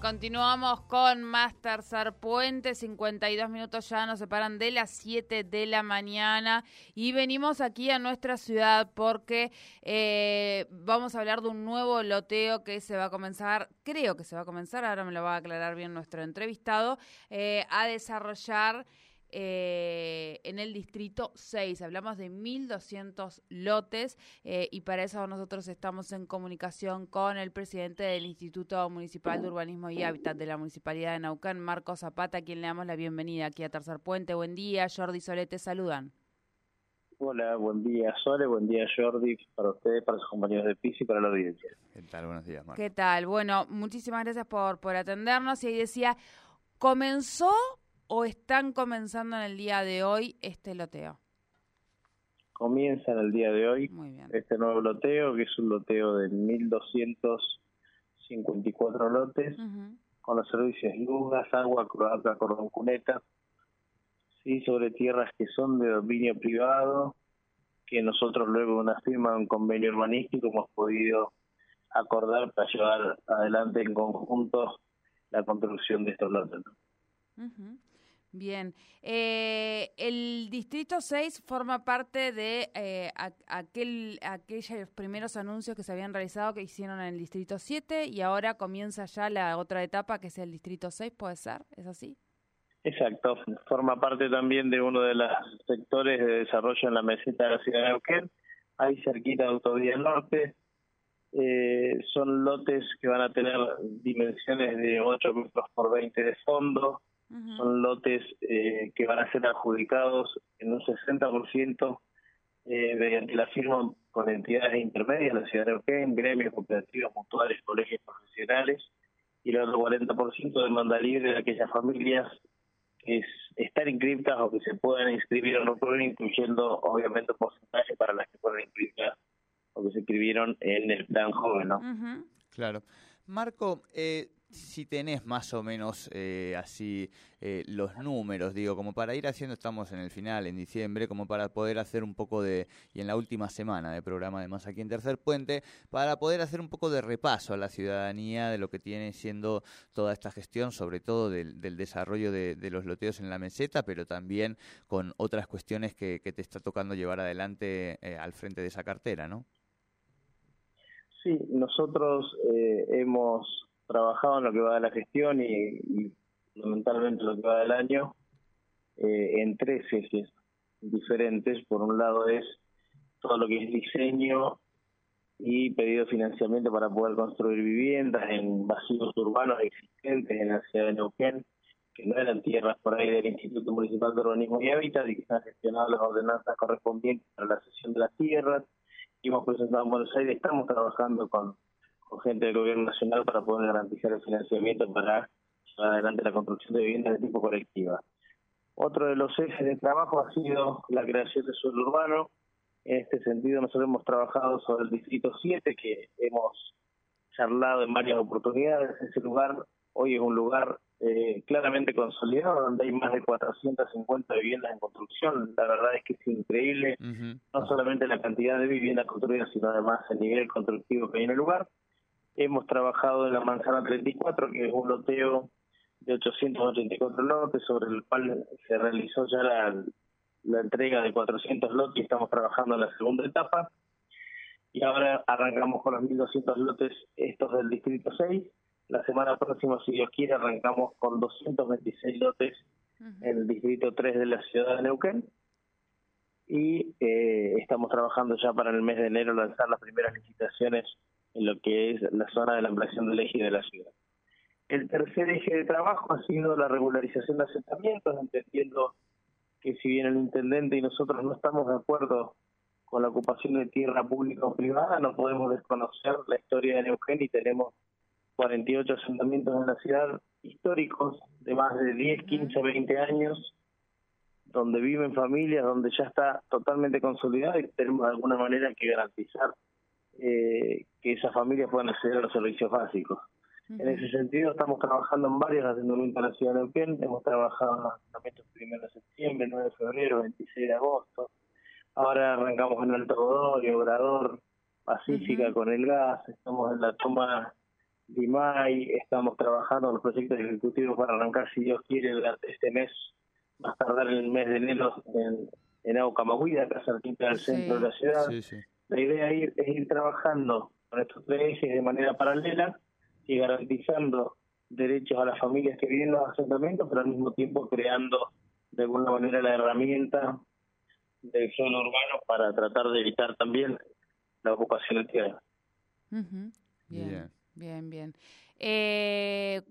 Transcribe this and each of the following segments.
Continuamos con más tercer puente, 52 minutos ya nos separan de las 7 de la mañana. Y venimos aquí a nuestra ciudad porque eh, vamos a hablar de un nuevo loteo que se va a comenzar, creo que se va a comenzar, ahora me lo va a aclarar bien nuestro entrevistado, eh, a desarrollar eh, en el distrito 6. Hablamos de 1.200 lotes eh, y para eso nosotros estamos en comunicación con el presidente del Instituto Municipal de Urbanismo y Hábitat de la Municipalidad de Naucán, Marco Zapata, a quien le damos la bienvenida aquí a Tercer Puente. Buen día, Jordi Solete, saludan. Hola, buen día Sole, buen día Jordi, para ustedes, para sus compañeros de piso y para la audiencia. ¿Qué tal? Buenos días, Marco. ¿Qué tal? Bueno, muchísimas gracias por, por atendernos. Y ahí decía, comenzó o están comenzando en el día de hoy este loteo? Comienza en el día de hoy este nuevo loteo, que es un loteo de 1.254 lotes, con los servicios Lugas, Agua, Croata, Cordón Cuneta, sí, sobre tierras que son de dominio privado, que nosotros luego de una firma de un convenio urbanístico hemos podido acordar para llevar adelante en conjunto la construcción de estos lotes. Bien. Eh, el Distrito 6 forma parte de eh, aquel, aquellos primeros anuncios que se habían realizado que hicieron en el Distrito 7 y ahora comienza ya la otra etapa que es el Distrito 6, ¿puede ser? ¿Es así? Exacto. Forma parte también de uno de los sectores de desarrollo en la meseta de la ciudad de Neuquén, ahí cerquita de Autovía Norte. Eh, son lotes que van a tener dimensiones de 8 metros por 20 de fondo, son lotes eh, que van a ser adjudicados en un 60% eh, mediante la firma con entidades intermedias, la ciudad de Neuquén, gremios, cooperativos, mutuales, colegios profesionales, y el otro 40% de manda libre de aquellas familias que es, están inscritas o que se puedan inscribir o no pueden, incluyendo obviamente un porcentaje para las que fueron inscritas o que se inscribieron en el plan joven. ¿no? Claro. Marco, eh, si tenés más o menos eh, así eh, los números, digo, como para ir haciendo, estamos en el final, en diciembre, como para poder hacer un poco de, y en la última semana de programa además aquí en Tercer Puente, para poder hacer un poco de repaso a la ciudadanía de lo que tiene siendo toda esta gestión, sobre todo del, desarrollo de, los loteos en la meseta, pero también con otras cuestiones que, te está tocando llevar adelante eh, al frente de esa cartera, ¿no? Sí, nosotros hemos trabajado en lo que va de la gestión y, fundamentalmente lo que va del año eh, en tres ejes diferentes. Por un lado es todo lo que es diseño y pedido financiamiento para poder construir viviendas en vacíos urbanos existentes en la ciudad de Neuquén, que no eran tierras por ahí del Instituto Municipal de Urbanismo y Hábitat y que están gestionadas las ordenanzas correspondientes para la cesión de las tierras. Hemos presentado en Buenos Aires, estamos trabajando con con gente del gobierno nacional para poder garantizar el financiamiento para llevar adelante la construcción de viviendas de tipo colectiva. Otro de los ejes de trabajo ha sido la creación de suelo urbano. En este sentido, nosotros hemos trabajado sobre el Distrito 7, que hemos charlado en varias oportunidades. Ese lugar hoy es un lugar eh, claramente consolidado, donde hay más de 450 viviendas en construcción. La verdad es que es increíble, no solamente la cantidad de viviendas construidas, sino además el nivel constructivo que hay en el lugar. Hemos trabajado en la manzana 34, que es un loteo de 884 lotes, sobre el cual se realizó ya la, entrega de 400 lotes y estamos trabajando en la segunda etapa. Y ahora arrancamos con los 1.200 lotes, estos del Distrito 6. La semana próxima, si Dios quiere, arrancamos con 226 lotes en el Distrito 3 de la ciudad de Neuquén. Y eh, estamos trabajando ya para el mes de enero lanzar las primeras licitaciones en lo que es la zona de la ampliación del eje de la ciudad. El tercer eje de trabajo ha sido la regularización de asentamientos, entendiendo que si bien el intendente y nosotros no estamos de acuerdo con la ocupación de tierra pública o privada, no podemos desconocer la historia de Neuquén y tenemos 48 asentamientos en la ciudad históricos de más de 10, 15, 20 años, donde viven familias, donde ya está totalmente consolidado y tenemos de alguna manera que garantizar eh, que esas familias puedan acceder a los servicios básicos. En ese sentido, estamos trabajando en varios asentamientos de la ciudad de Neuquén. Hemos trabajado en los asentamientos 1 de septiembre, 9 de febrero, 26 de agosto. Ahora arrancamos en Alto Godoy, Obrador, Pacífica con el gas. Estamos en la toma de IMAI. Estamos trabajando en los proyectos ejecutivos para arrancar, si Dios quiere, durante este mes, más tardar en el mes de enero en, en Aucamahuida, acá cerquita del centro de la ciudad. La idea es ir trabajando con estos tres ejes de manera paralela y garantizando derechos a las familias que viven en los asentamientos, pero al mismo tiempo creando de alguna manera la herramienta del suelo urbano para tratar de evitar también la ocupación de tierra. Bien, bien, bien. Eh,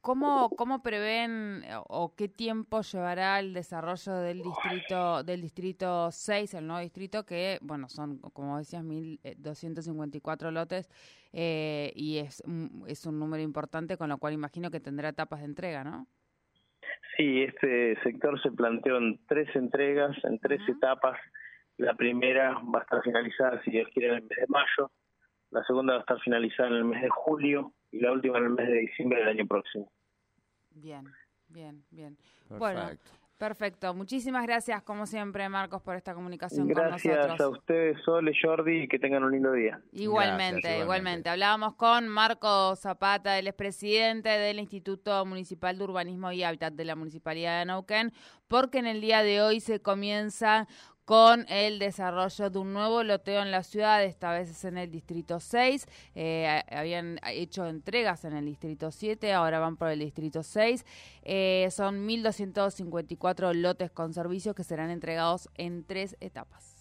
¿cómo, ¿Cómo prevén o qué tiempo llevará el desarrollo del distrito del distrito 6, el nuevo distrito, que, bueno, son, como decías, 1.254 eh, lotes eh, y es, es un número importante, con lo cual imagino que tendrá etapas de entrega, ¿no? Sí, este sector se planteó en tres entregas, en tres etapas. La primera va a estar finalizada, si Dios quiere, en el mes de mayo. La segunda va a estar finalizada en el mes de julio y la última en el mes de diciembre del año próximo. Bien, bien, bien. Bueno, perfecto. Muchísimas gracias, como siempre, Marcos, por esta comunicación gracias con nosotros. Gracias a ustedes, Sol y Jordi, y que tengan un lindo día. Igualmente, igualmente, Hablábamos con Marcos Zapata, el expresidente del Instituto Municipal de Urbanismo y Hábitat de la Municipalidad de Neuquén, porque en el día de hoy se comienza con el desarrollo de un nuevo loteo en la ciudad, esta vez es en el Distrito 6, eh, habían hecho entregas en el Distrito 7, ahora van por el Distrito 6, eh, son 1.254 lotes con servicios que serán entregados en tres etapas.